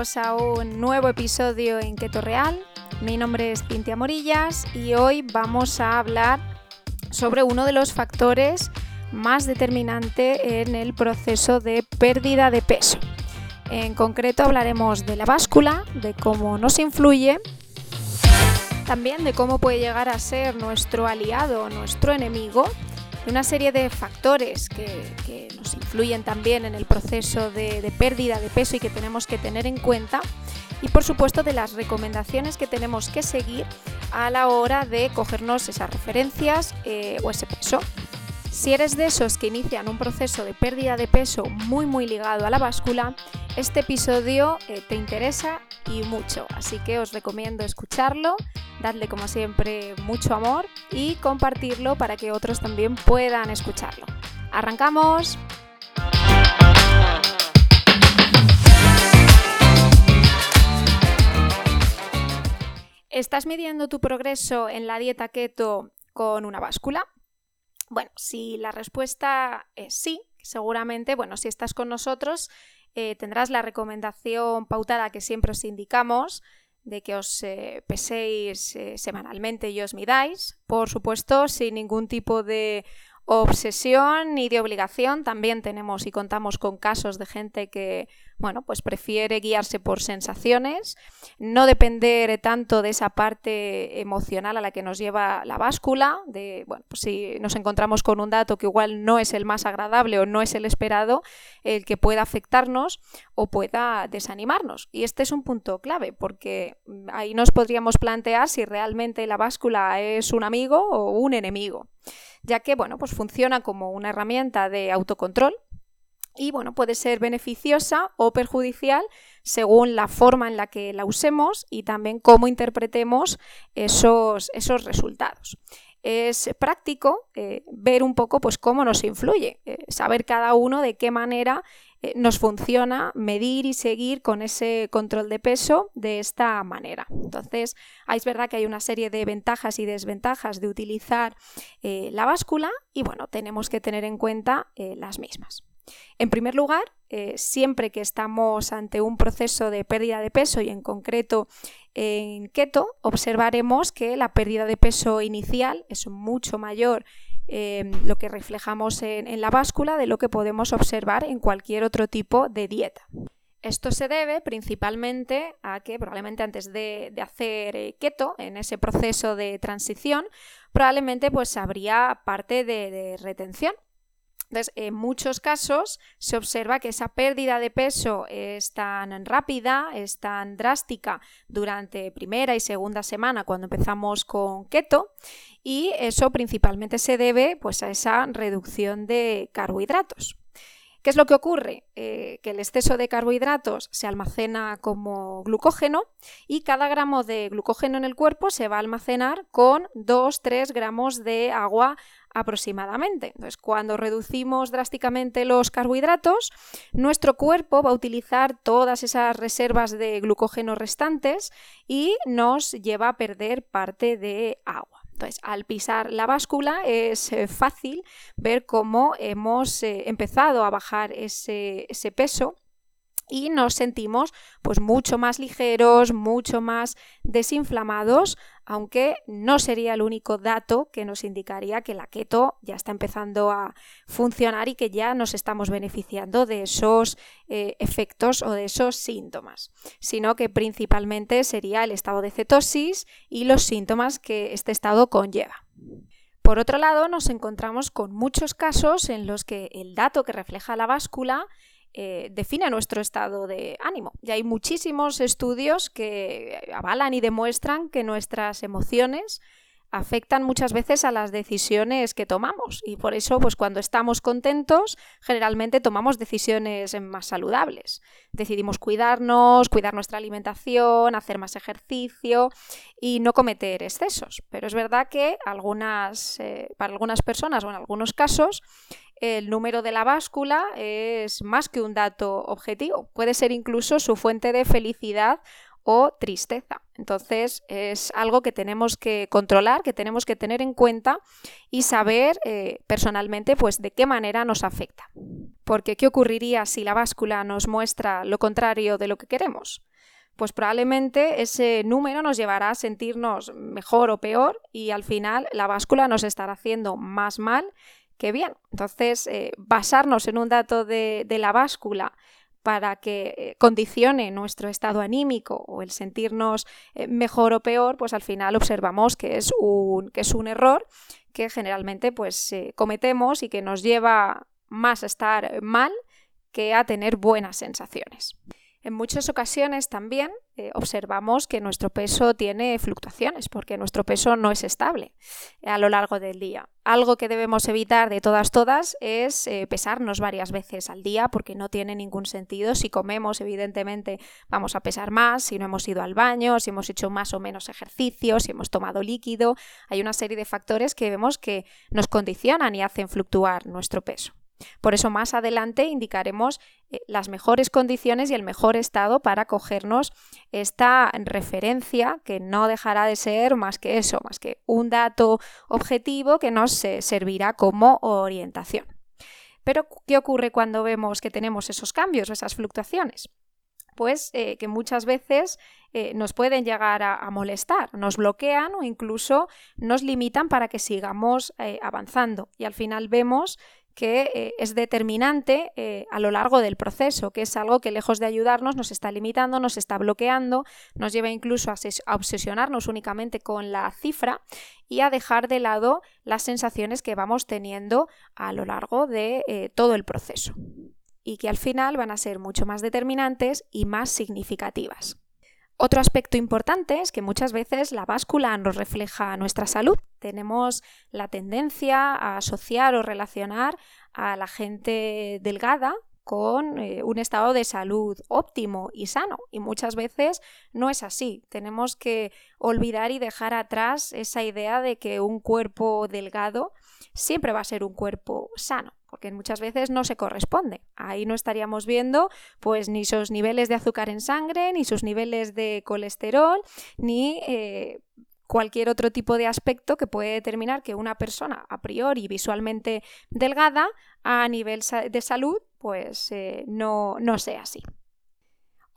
bienvenidos a un nuevo episodio en Keto Real. Mi nombre es Cintia Morillas y hoy vamos a hablar sobre uno de los factores más determinante en el proceso de pérdida de peso. En concreto hablaremos de la báscula, de cómo nos influye, también de cómo puede llegar a ser nuestro aliado o nuestro enemigo una serie de factores que, nos influyen también en el proceso de, pérdida de peso y que tenemos que tener en cuenta y por supuesto de las recomendaciones que tenemos que seguir a la hora de cogernos esas referencias eh, o ese peso. Si eres de esos que inician un proceso de pérdida de peso muy muy ligado a la báscula, este episodio eh, te interesa y mucho, así que os recomiendo escucharlo, darle como siempre mucho amor y compartirlo para que otros también puedan escucharlo. ¡Arrancamos! ¿Estás midiendo tu progreso en la dieta keto con una báscula? Bueno, si la respuesta es sí, seguramente, bueno, si estás con nosotros, eh, tendrás la recomendación pautada que siempre os indicamos de que os eh, peséis eh, semanalmente y os midáis, por supuesto, sin ningún tipo de obsesión ni de obligación. También tenemos y contamos con casos de gente que, bueno, pues prefiere guiarse por sensaciones, no depender tanto de esa parte emocional a la que nos lleva la báscula, de, bueno, pues si nos encontramos con un dato que igual no es el más agradable o no es el esperado, el que pueda afectarnos o pueda desanimarnos. Y este es un punto clave, porque ahí nos podríamos plantear si realmente la báscula es un amigo o un enemigo ya que bueno, pues funciona como una herramienta de autocontrol y bueno, puede ser beneficiosa o perjudicial según la forma en la que la usemos y también cómo interpretemos esos, esos resultados es práctico eh, ver un poco pues, cómo nos influye, eh, saber cada uno de qué manera eh, nos funciona medir y seguir con ese control de peso de esta manera. Entonces, es verdad que hay una serie de ventajas y desventajas de utilizar la báscula y bueno, tenemos que tener en cuenta las mismas. En primer lugar, siempre que estamos ante un proceso de pérdida de peso y en concreto en keto, observaremos que la pérdida de peso inicial es mucho mayor eh, lo que reflejamos en, la báscula de lo que podemos observar en cualquier otro tipo de dieta. Esto se debe principalmente a que probablemente antes de, hacer eh, keto, en ese proceso de transición, probablemente pues habría parte de retención entonces, en muchos casos se observa que esa pérdida de peso es tan rápida, es tan drástica durante primera y segunda semana cuando empezamos con keto y eso principalmente se debe pues, a esa reducción de carbohidratos. ¿Qué es lo que ocurre? Eh, que el exceso de carbohidratos se almacena como glucógeno y cada gramo de glucógeno en el cuerpo se va a almacenar con 2-3 gramos de agua aproximadamente. Entonces, cuando reducimos drásticamente los carbohidratos, nuestro cuerpo va a utilizar todas esas reservas de glucógeno restantes y nos lleva a perder parte de agua. Entonces, al pisar la báscula es eh, fácil ver cómo hemos eh, empezado a bajar ese, ese peso y nos sentimos pues mucho más ligeros, mucho más desinflamados, aunque no sería el único dato que nos indicaría que la keto ya está empezando a funcionar y que ya nos estamos beneficiando de esos eh, efectos o de esos síntomas, sino que principalmente sería el estado de cetosis y los síntomas que este estado conlleva. Por otro lado, nos encontramos con muchos casos en los que el dato que refleja la báscula eh, define nuestro estado de ánimo. Y hay muchísimos estudios que avalan y demuestran que nuestras emociones afectan muchas veces a las decisiones que tomamos y por eso pues cuando estamos contentos generalmente tomamos decisiones más saludables. Decidimos cuidarnos, cuidar nuestra alimentación, hacer más ejercicio y no cometer excesos. Pero es verdad que algunas, eh, para algunas personas o en algunos casos el número de la báscula es más que un dato objetivo, puede ser incluso su fuente de felicidad tristeza. Entonces es algo que tenemos que controlar, que tenemos que tener en cuenta y saber eh, personalmente pues de qué manera nos afecta. Porque ¿qué ocurriría si la báscula nos muestra lo contrario de lo que queremos? Pues probablemente ese número nos llevará a sentirnos mejor o peor y al final la báscula nos estará haciendo más mal que bien. Entonces, eh, basarnos en un dato de, la báscula para que eh, condicione nuestro estado anímico o el sentirnos eh, mejor o peor, pues al final observamos que es un, que es un error que generalmente pues cometemos y que nos lleva más a estar mal que a tener buenas sensaciones. En muchas ocasiones también eh, observamos que nuestro peso tiene fluctuaciones porque nuestro peso no es estable a lo largo del día. Algo que debemos evitar de todas todas es eh, pesarnos varias veces al día porque no tiene ningún sentido. Si comemos, evidentemente, vamos a pesar más, si no hemos ido al baño, si hemos hecho más o menos ejercicio, si hemos tomado líquido. Hay una serie de factores que vemos que nos condicionan y hacen fluctuar nuestro peso. Por eso más adelante indicaremos eh, las mejores condiciones y el mejor estado para cogernos esta referencia que no dejará de ser más que eso, más que un dato objetivo que nos eh, servirá como orientación. Pero, ¿qué ocurre cuando vemos que tenemos esos cambios o esas fluctuaciones? Pues eh, que muchas veces nos pueden llegar a, molestar, nos bloquean o incluso nos limitan para que sigamos avanzando. Y al final vemos que eh, es determinante eh, a lo largo del proceso, que es algo que lejos de ayudarnos nos está limitando, nos está bloqueando, nos lleva incluso a, obsesionarnos únicamente con la cifra y a dejar de lado las sensaciones que vamos teniendo a lo largo de eh, todo el proceso y que al final van a ser mucho más determinantes y más significativas. Otro aspecto importante es que muchas veces la báscula nos refleja nuestra salud. Tenemos la tendencia a asociar o relacionar a la gente delgada con eh, un estado de salud óptimo y sano. Y muchas veces no es así. Tenemos que olvidar y dejar atrás esa idea de que un cuerpo delgado siempre va a ser un cuerpo sano porque muchas veces no se corresponde. Ahí no estaríamos viendo pues ni sus niveles de azúcar en sangre, ni sus niveles de colesterol, ni eh, cualquier otro tipo de aspecto que puede determinar que una persona a priori visualmente delgada a nivel de salud pues eh, no, no sea así.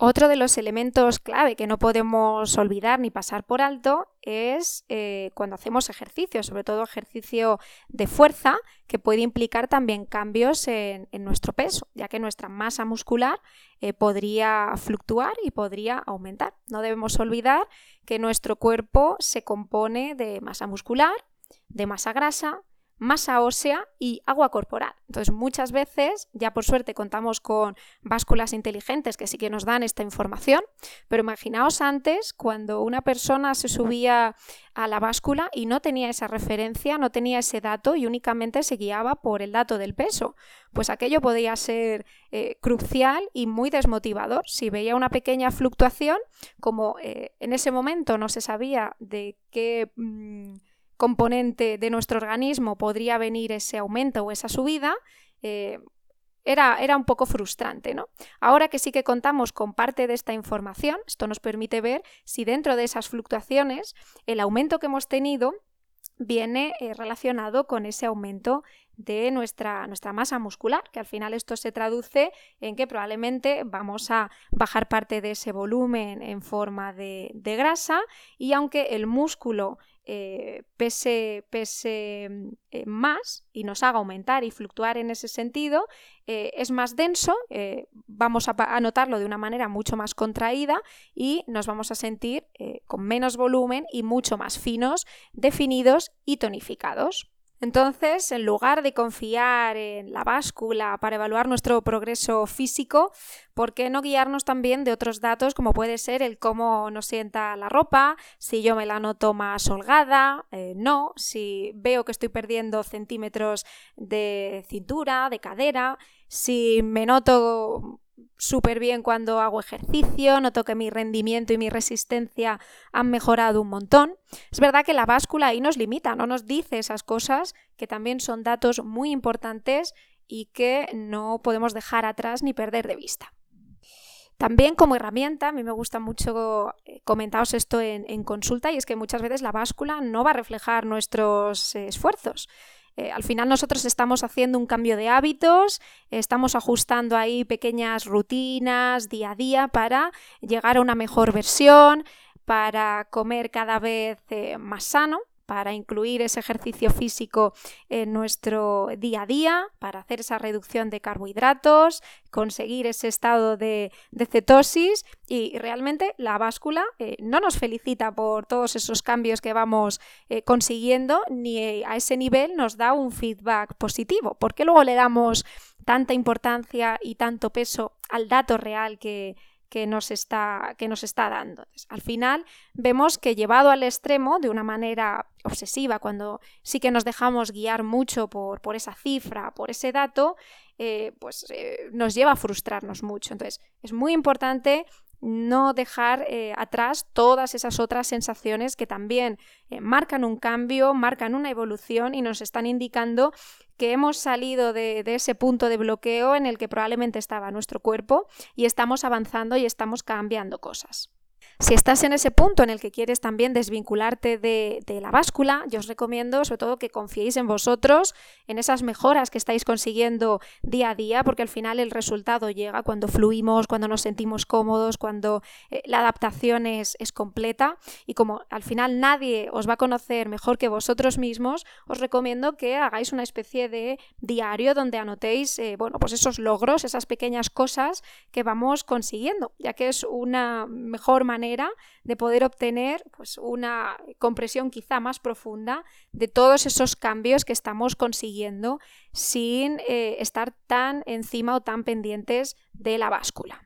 Otro de los elementos clave que no podemos olvidar ni pasar por alto es eh, cuando hacemos ejercicio, sobre todo ejercicio de fuerza, que puede implicar también cambios en, nuestro peso, ya que nuestra masa muscular eh, podría fluctuar y podría aumentar. No debemos olvidar que nuestro cuerpo se compone de masa muscular, de masa grasa, masa ósea y agua corporal. Entonces, muchas veces, ya por suerte contamos con básculas inteligentes que sí que nos dan esta información, pero imaginaos antes cuando una persona se subía a la báscula y no tenía esa referencia, no tenía ese dato y únicamente se guiaba por el dato del peso. Pues aquello podía ser eh, crucial y muy desmotivador. Si veía una pequeña fluctuación, como eh, en ese momento no se sabía de qué... Mm, componente de nuestro organismo podría venir ese aumento o esa subida, eh, era, era, un poco frustrante. ¿no? Ahora que sí que contamos con parte de esta información, esto nos permite ver si dentro de esas fluctuaciones el aumento que hemos tenido viene eh, relacionado con ese aumento de nuestra, nuestra, masa muscular, que al final esto se traduce en que probablemente vamos a bajar parte de ese volumen en forma de, de grasa y aunque el músculo eh, pese, pese eh, más y nos haga aumentar y fluctuar en ese sentido, eh, es más denso, vamos a, notarlo de una manera mucho más contraída y nos vamos a sentir con menos volumen y mucho más finos, definidos y tonificados. Entonces, en lugar de confiar en la báscula para evaluar nuestro progreso físico, ¿por qué no guiarnos también de otros datos como puede ser el cómo nos sienta la ropa, si yo me la noto más holgada, eh, no, si veo que estoy perdiendo centímetros de cintura, de cadera, si me noto súper bien cuando hago ejercicio, noto que mi rendimiento y mi resistencia han mejorado un montón. Es verdad que la báscula ahí nos limita, no nos dice esas cosas que también son datos muy importantes y que no podemos dejar atrás ni perder de vista. También como herramienta, a mí me gusta mucho eh, comentaros esto en, consulta y es que muchas veces la báscula no va a reflejar nuestros eh, esfuerzos. Eh, al final nosotros estamos haciendo un cambio de hábitos, estamos ajustando ahí pequeñas rutinas día a día para llegar a una mejor versión, para comer cada vez más sano para incluir ese ejercicio físico en nuestro día a día, para hacer esa reducción de carbohidratos, conseguir ese estado de, cetosis. Y realmente la báscula eh, no nos felicita por todos esos cambios que vamos eh, consiguiendo ni a ese nivel nos da un feedback positivo, porque luego le damos tanta importancia y tanto peso al dato real que, que nos está, que nos está dando. al final vemos que llevado al extremo de una manera obsesiva, cuando sí que nos dejamos guiar mucho por, por esa cifra, por ese dato, eh, pues eh, nos lleva a frustrarnos mucho. Entonces es muy importante no dejar eh, atrás todas esas otras sensaciones que también marcan un cambio, marcan una evolución y nos están indicando que hemos salido de, ese punto de bloqueo en el que probablemente estaba nuestro cuerpo y estamos avanzando y estamos cambiando cosas. Si estás en ese punto en el que quieres también desvincularte de, la báscula, yo os recomiendo sobre todo que confiéis en vosotros, en esas mejoras que estáis consiguiendo día a día, porque al final el resultado llega cuando fluimos, cuando nos sentimos cómodos, cuando eh, la adaptación es, completa. Y como al final nadie os va a conocer mejor que vosotros mismos, os recomiendo que hagáis una especie de diario donde anotéis eh, bueno, pues esos logros, esas pequeñas cosas que vamos consiguiendo, ya que es una mejor manera de poder obtener pues, una compresión quizá más profunda de todos esos cambios que estamos consiguiendo sin eh, estar tan encima o tan pendientes de la báscula.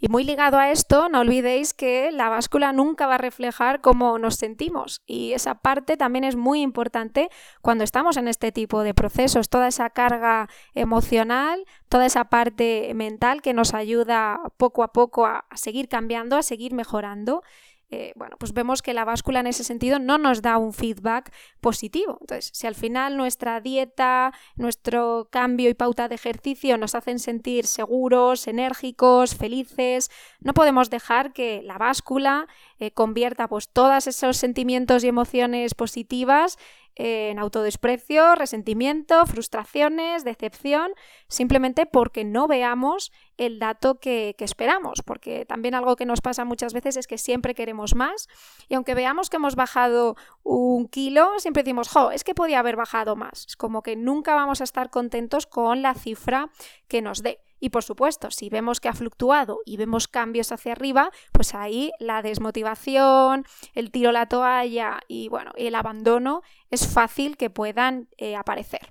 Y muy ligado a esto, no olvidéis que la báscula nunca va a reflejar cómo nos sentimos. Y esa parte también es muy importante cuando estamos en este tipo de procesos, toda esa carga emocional, toda esa parte mental que nos ayuda poco a poco a, seguir cambiando, a seguir mejorando eh, bueno, pues vemos que la báscula en ese sentido no nos da un feedback positivo. Entonces, si al final nuestra dieta, nuestro cambio y pauta de ejercicio nos hacen sentir seguros, enérgicos, felices, no podemos dejar que la báscula eh, convierta pues todos esos sentimientos y emociones positivas en autodesprecio, resentimiento, frustraciones, decepción, simplemente porque no veamos el dato que, esperamos, porque también algo que nos pasa muchas veces es que siempre queremos más y aunque veamos que hemos bajado un kilo, siempre decimos, jo, es que podía haber bajado más. Es como que nunca vamos a estar contentos con la cifra que nos dé. Y por supuesto, si vemos que ha fluctuado y vemos cambios hacia arriba, pues ahí la desmotivación, el tiro a la toalla y bueno, el abandono es fácil que puedan eh, aparecer.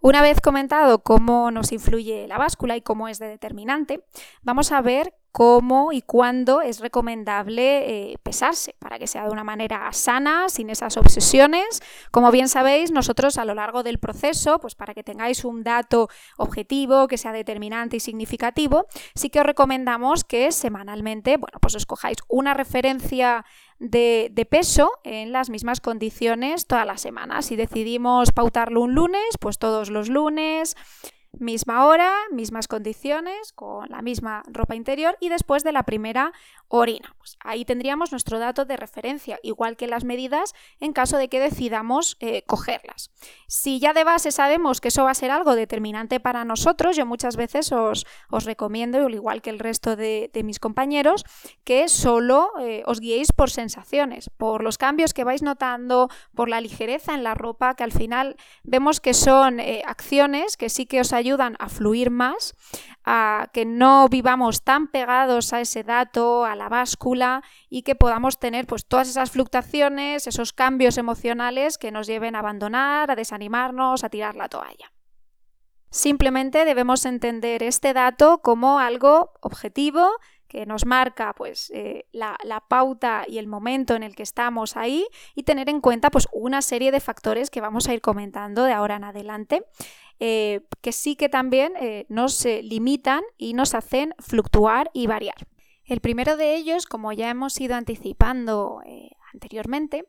Una vez comentado cómo nos influye la báscula y cómo es de determinante, vamos a ver cómo y cuándo es recomendable eh, pesarse para que sea de una manera sana, sin esas obsesiones. Como bien sabéis, nosotros a lo largo del proceso, pues para que tengáis un dato objetivo, que sea determinante y significativo, sí que os recomendamos que semanalmente, bueno, pues escojáis una referencia de, de, peso en las mismas condiciones todas las semanas. Si decidimos pautarlo un lunes, pues todos los lunes. Misma hora, mismas condiciones, con la misma ropa interior y después de la primera orina. Pues ahí tendríamos nuestro dato de referencia, igual que las medidas en caso de que decidamos eh, cogerlas. Si ya de base sabemos que eso va a ser algo determinante para nosotros, yo muchas veces os, recomiendo, al igual que el resto de, mis compañeros, que solo eh, os guiéis por sensaciones, por los cambios que vais notando, por la ligereza en la ropa, que al final vemos que son eh, acciones que sí que os ayudan ayudan a fluir más, a que no vivamos tan pegados a ese dato, a la báscula y que podamos tener pues todas esas fluctuaciones, esos cambios emocionales que nos lleven a abandonar, a desanimarnos, a tirar la toalla. Simplemente debemos entender este dato como algo objetivo que nos marca pues, eh, la, pauta y el momento en el que estamos ahí y tener en cuenta pues, una serie de factores que vamos a ir comentando de ahora en adelante, eh, que sí que también eh, nos limitan y nos hacen fluctuar y variar. El primero de ellos, como ya hemos ido anticipando anteriormente,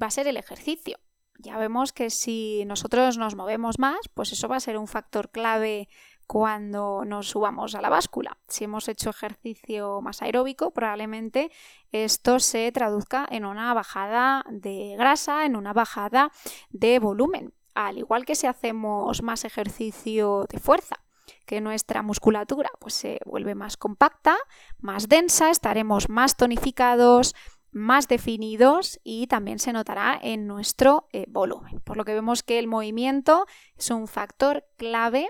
va a ser el ejercicio. Ya vemos que si nosotros nos movemos más, pues eso va a ser un factor clave cuando nos subamos a la báscula. Si hemos hecho ejercicio más aeróbico, probablemente esto se traduzca en una bajada de grasa, en una bajada de volumen, al igual que si hacemos más ejercicio de fuerza que nuestra musculatura pues se vuelve más compacta, más densa, estaremos más tonificados, más definidos y también se notará en nuestro eh, volumen. Por lo que vemos que el movimiento es un factor clave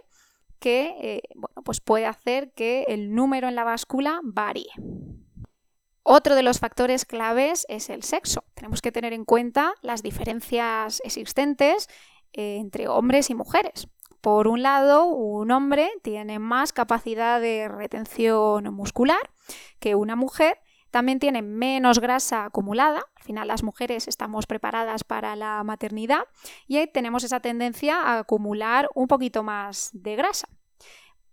que eh, bueno, pues puede hacer que el número en la báscula varíe. Otro de los factores claves es el sexo. Tenemos que tener en cuenta las diferencias existentes eh, entre hombres y mujeres. Por un lado, un hombre tiene más capacidad de retención muscular que una mujer, también tiene menos grasa acumulada, al final las mujeres estamos preparadas para la maternidad y ahí tenemos esa tendencia a acumular un poquito más de grasa.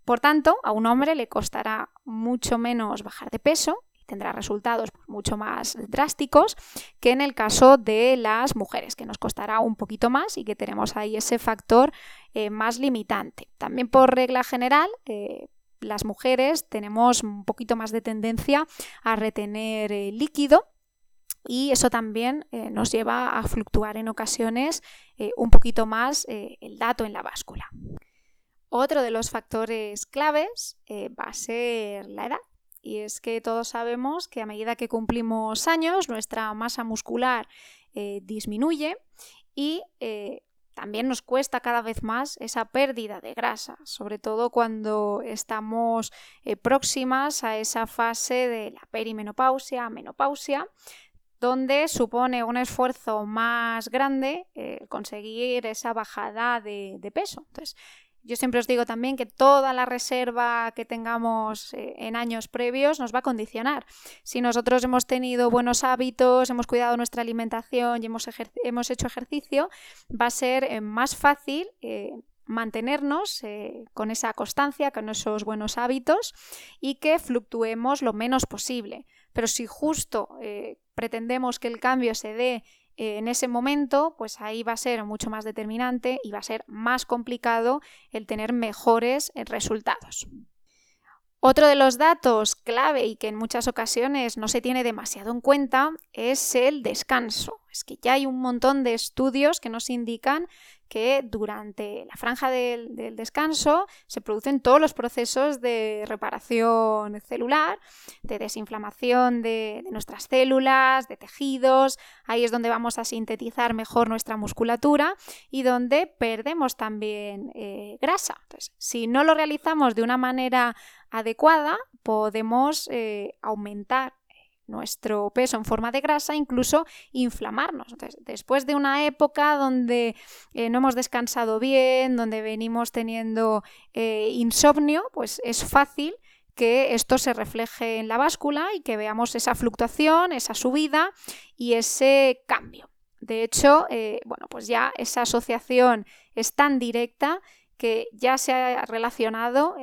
Por tanto, a un hombre le costará mucho menos bajar de peso tendrá resultados mucho más drásticos que en el caso de las mujeres, que nos costará un poquito más y que tenemos ahí ese factor eh, más limitante. También por regla general, eh, las mujeres tenemos un poquito más de tendencia a retener eh, líquido y eso también nos lleva a fluctuar en ocasiones un poquito más el dato en la báscula. Otro de los factores claves va a ser la edad. Y es que todos sabemos que a medida que cumplimos años, nuestra masa muscular eh, disminuye y eh, también nos cuesta cada vez más esa pérdida de grasa, sobre todo cuando estamos eh, próximas a esa fase de la perimenopausia, menopausia, donde supone un esfuerzo más grande conseguir esa bajada de, de peso. Entonces, yo siempre os digo también que toda la reserva que tengamos eh, en años previos nos va a condicionar. Si nosotros hemos tenido buenos hábitos, hemos cuidado nuestra alimentación y hemos, hemos hecho ejercicio, va a ser eh, más fácil eh, mantenernos con esa constancia, con esos buenos hábitos y que fluctuemos lo menos posible. Pero si justo pretendemos que el cambio se dé eh, en ese momento, pues ahí va a ser mucho más determinante y va a ser más complicado el tener mejores eh, resultados. Otro de los datos clave y que en muchas ocasiones no se tiene demasiado en cuenta es el descanso. Es que ya hay un montón de estudios que nos indican que durante la franja del, descanso se producen todos los procesos de reparación celular, de desinflamación de, nuestras células, de tejidos. Ahí es donde vamos a sintetizar mejor nuestra musculatura y donde perdemos también eh, grasa. Si no lo realizamos de una manera adecuada, podemos eh, aumentar nuestro peso en forma de grasa, incluso inflamarnos. después de una época donde eh, no hemos descansado bien, donde venimos teniendo eh, insomnio, pues es fácil que esto se refleje en la báscula y que veamos esa fluctuación, esa subida y ese cambio. De hecho, eh, bueno, pues ya esa asociación es tan directa que ya se ha relacionado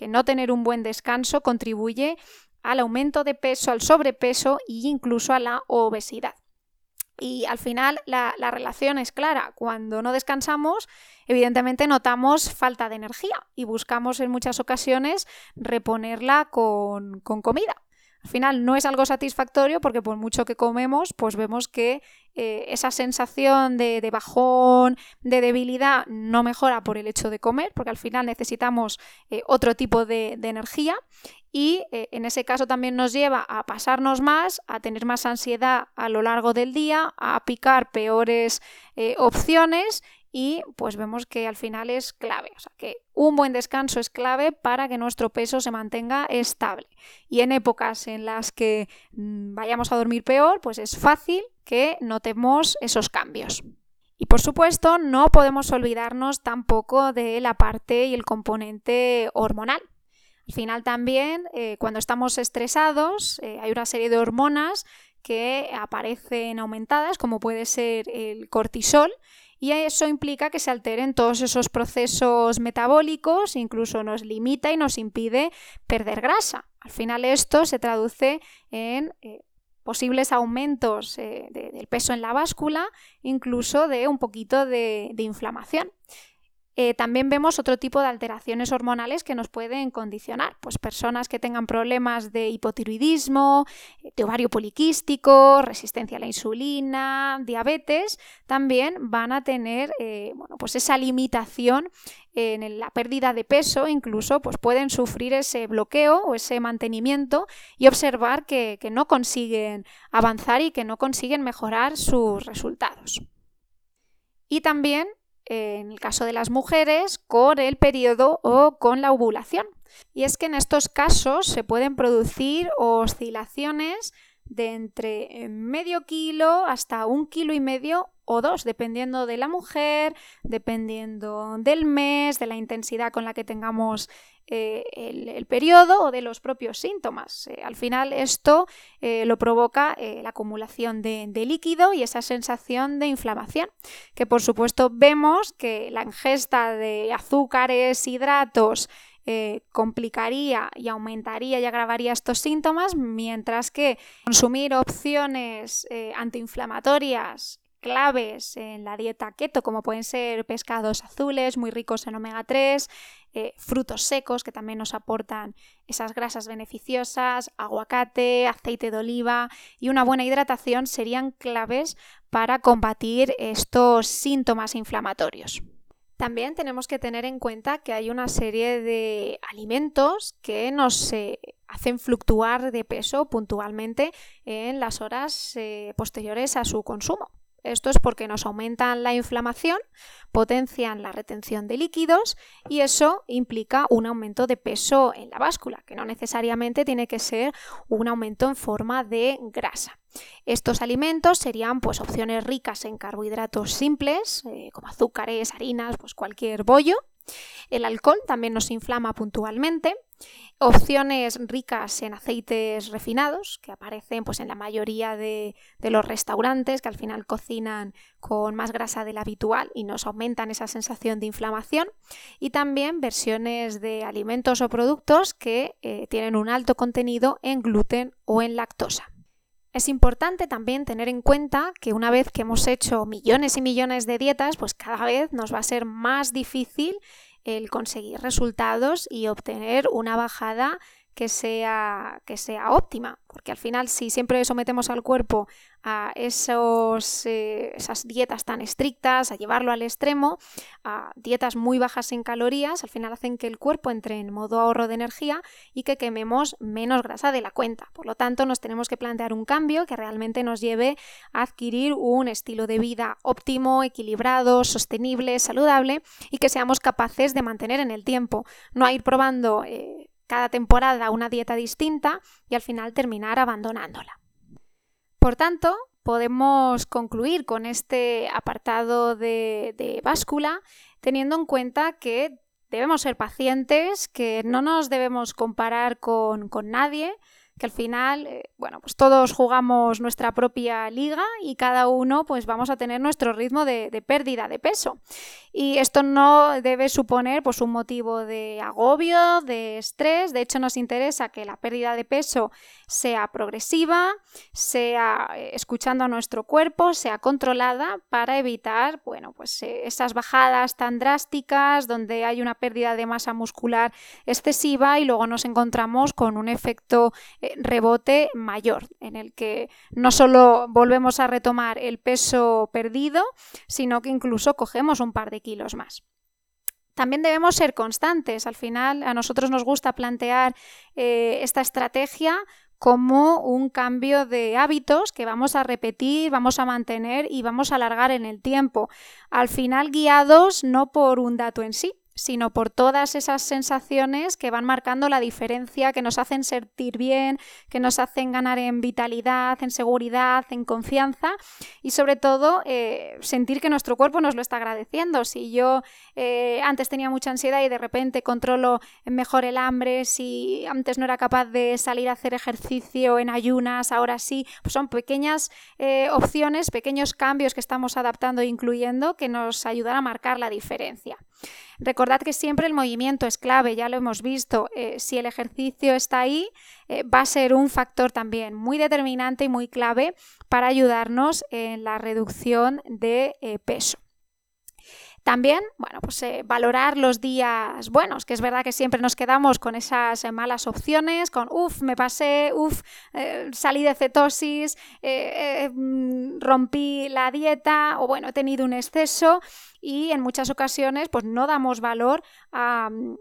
que no tener un buen descanso contribuye al aumento de peso, al sobrepeso e incluso a la obesidad. Y al final la, relación es clara. Cuando no descansamos, evidentemente notamos falta de energía y buscamos en muchas ocasiones reponerla con, comida. Al final no es algo satisfactorio porque por mucho que comemos, pues vemos que eh, esa sensación de, bajón, de debilidad, no mejora por el hecho de comer, porque al final necesitamos eh, otro tipo de, de energía y eh, en ese caso también nos lleva a pasarnos más, a tener más ansiedad a lo largo del día, a picar peores eh, opciones y pues vemos que al final es clave, o sea que un buen descanso es clave para que nuestro peso se mantenga estable. Y en épocas en las que mm, vayamos a dormir peor, pues es fácil que notemos esos cambios. Y por supuesto, no podemos olvidarnos tampoco de la parte y el componente hormonal. Al final también, eh, cuando estamos estresados, eh, hay una serie de hormonas que aparecen aumentadas, como puede ser el cortisol, y eso implica que se alteren todos esos procesos metabólicos, incluso nos limita y nos impide perder grasa. Al final esto se traduce en eh, posibles aumentos del peso en la báscula, incluso de un poquito de inflamación. Eh, también vemos otro tipo de alteraciones hormonales que nos pueden condicionar. Pues personas que tengan problemas de hipotiroidismo, de ovario poliquístico, resistencia a la insulina, diabetes, también van a tener eh, bueno, pues esa limitación en la pérdida de peso, incluso pues pueden sufrir ese bloqueo o ese mantenimiento y observar que, que no consiguen avanzar y que no consiguen mejorar sus resultados. Y también en el caso de las mujeres, con el periodo o con la ovulación. Y es que en estos casos se pueden producir oscilaciones de entre medio kilo hasta un kilo y medio o dos, dependiendo de la mujer, dependiendo del mes, de la intensidad con la que tengamos eh, el, periodo o de los propios síntomas. Eh, al final esto eh, lo provoca la acumulación de, de, líquido y esa sensación de inflamación, que por supuesto vemos que la ingesta de azúcares, hidratos, complicaría y aumentaría y agravaría estos síntomas, mientras que consumir opciones antiinflamatorias claves en la dieta keto, como pueden ser pescados azules muy ricos en omega 3, eh, frutos secos que también nos aportan esas grasas beneficiosas, aguacate, aceite de oliva y una buena hidratación serían claves para combatir estos síntomas inflamatorios. También tenemos que tener en cuenta que hay una serie de alimentos que nos eh, hacen fluctuar de peso puntualmente en las horas eh, posteriores a su consumo. Esto es porque nos aumentan la inflamación, potencian la retención de líquidos y eso implica un aumento de peso en la báscula, que no necesariamente tiene que ser un aumento en forma de grasa. Estos alimentos serían pues, opciones ricas en carbohidratos simples, eh, como azúcares, harinas, pues cualquier bollo. El alcohol también nos inflama puntualmente opciones ricas en aceites refinados que aparecen pues, en la mayoría de, los restaurantes que al final cocinan con más grasa de la habitual y nos aumentan esa sensación de inflamación y también versiones de alimentos o productos que eh, tienen un alto contenido en gluten o en lactosa. Es importante también tener en cuenta que una vez que hemos hecho millones y millones de dietas, pues cada vez nos va a ser más difícil el conseguir resultados y obtener una bajada que sea, que sea óptima, porque al final si siempre sometemos al cuerpo a esos, eh, esas dietas tan estrictas, a llevarlo al extremo, a dietas muy bajas en calorías, al final hacen que el cuerpo entre en modo ahorro de energía y que quememos menos grasa de la cuenta. Por lo tanto, nos tenemos que plantear un cambio que realmente nos lleve a adquirir un estilo de vida óptimo, equilibrado, sostenible, saludable y que seamos capaces de mantener en el tiempo, no a ir probando eh, cada temporada una dieta distinta y al final terminar abandonándola. Por tanto, podemos concluir con este apartado de, báscula teniendo en cuenta que debemos ser pacientes, que no nos debemos comparar con, nadie, que al final, eh, bueno, pues todos jugamos nuestra propia liga y cada uno pues vamos a tener nuestro ritmo de, pérdida de peso. Y esto no debe suponer pues un motivo de agobio, de estrés, de hecho nos interesa que la pérdida de peso sea progresiva, sea eh, escuchando a nuestro cuerpo, sea controlada para evitar, bueno, pues eh, esas bajadas tan drásticas donde hay una pérdida de masa muscular excesiva y luego nos encontramos con un efecto rebote mayor, en el que no solo volvemos a retomar el peso perdido, sino que incluso cogemos un par de kilos más. También debemos ser constantes. Al final, a nosotros nos gusta plantear eh, esta estrategia como un cambio de hábitos que vamos a repetir, vamos a mantener y vamos a alargar en el tiempo. Al final, guiados no por un dato en sí, sino por todas esas sensaciones que van marcando la diferencia, que nos hacen sentir bien, que nos hacen ganar en vitalidad, en seguridad, en confianza y sobre todo eh, sentir que nuestro cuerpo nos lo está agradeciendo. Si yo eh, antes tenía mucha ansiedad y de repente controlo mejor el hambre, si antes no era capaz de salir a hacer ejercicio en ayunas, ahora sí, pues son pequeñas eh, opciones, pequeños cambios que estamos adaptando e incluyendo que nos ayudan a marcar la diferencia. Recordad que siempre el movimiento es clave, ya lo hemos visto. Eh, si el ejercicio está ahí, eh, va a ser un factor también muy determinante y muy clave para ayudarnos en la reducción de eh, peso. También, bueno, pues eh, valorar los días buenos, que es verdad que siempre nos quedamos con esas eh, malas opciones, con uff, me pasé, uff, eh, salí de cetosis, mm, rompí la dieta o bueno, he tenido un exceso y en muchas ocasiones pues no damos valor a, mm,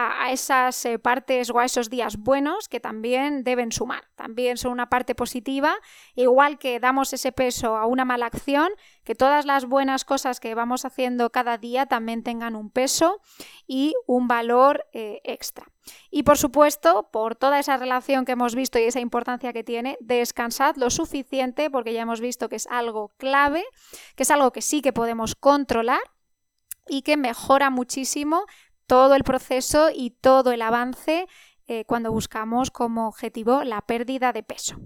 a, esas eh, partes o a esos días buenos que también deben sumar. También son una parte positiva, igual que damos ese peso a una mala acción, que todas las buenas cosas que vamos haciendo cada día también tengan un peso y un valor eh, extra. Y por supuesto, por toda esa relación que hemos visto y esa importancia que tiene, descansad lo suficiente porque ya hemos visto que es algo clave, que es algo que sí que podemos controlar y que mejora muchísimo todo el proceso y todo el avance eh, cuando buscamos como objetivo la pérdida de peso.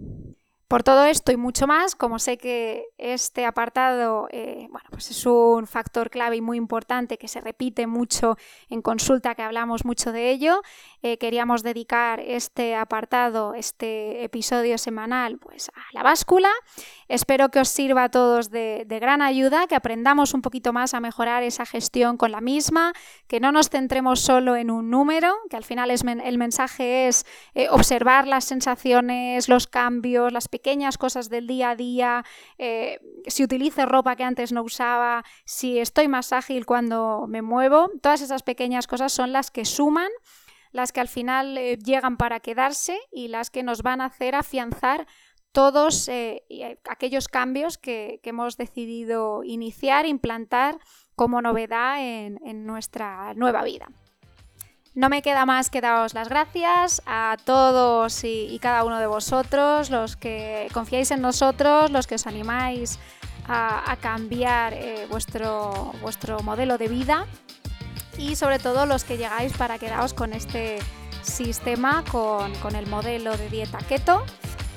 Por todo esto y mucho más, como sé que este apartado eh, bueno, pues es un factor clave y muy importante que se repite mucho en consulta, que hablamos mucho de ello, eh, queríamos dedicar este apartado, este episodio semanal, pues a la báscula. Espero que os sirva a todos de, gran ayuda, que aprendamos un poquito más a mejorar esa gestión con la misma, que no nos centremos solo en un número, que al final es el mensaje es eh, observar las sensaciones, los cambios, las pequeñas cosas del día a día, eh, si utilizo ropa que antes no usaba, si estoy más ágil cuando me muevo, todas esas pequeñas cosas son las que suman, las que al final eh, llegan para quedarse y las que nos van a hacer afianzar todos eh, aquellos cambios que, hemos decidido iniciar, implantar como novedad en nuestra nueva vida. No me queda más que daros las gracias a todos y, cada uno de vosotros, los que confiáis en nosotros, los que os animáis a, cambiar eh, vuestro, vuestro modelo de vida y sobre todo los que llegáis para quedaros con este sistema, con, con el modelo de dieta keto.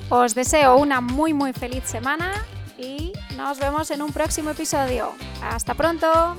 Os deseo una muy muy feliz semana y nos vemos en un próximo episodio. Hasta pronto.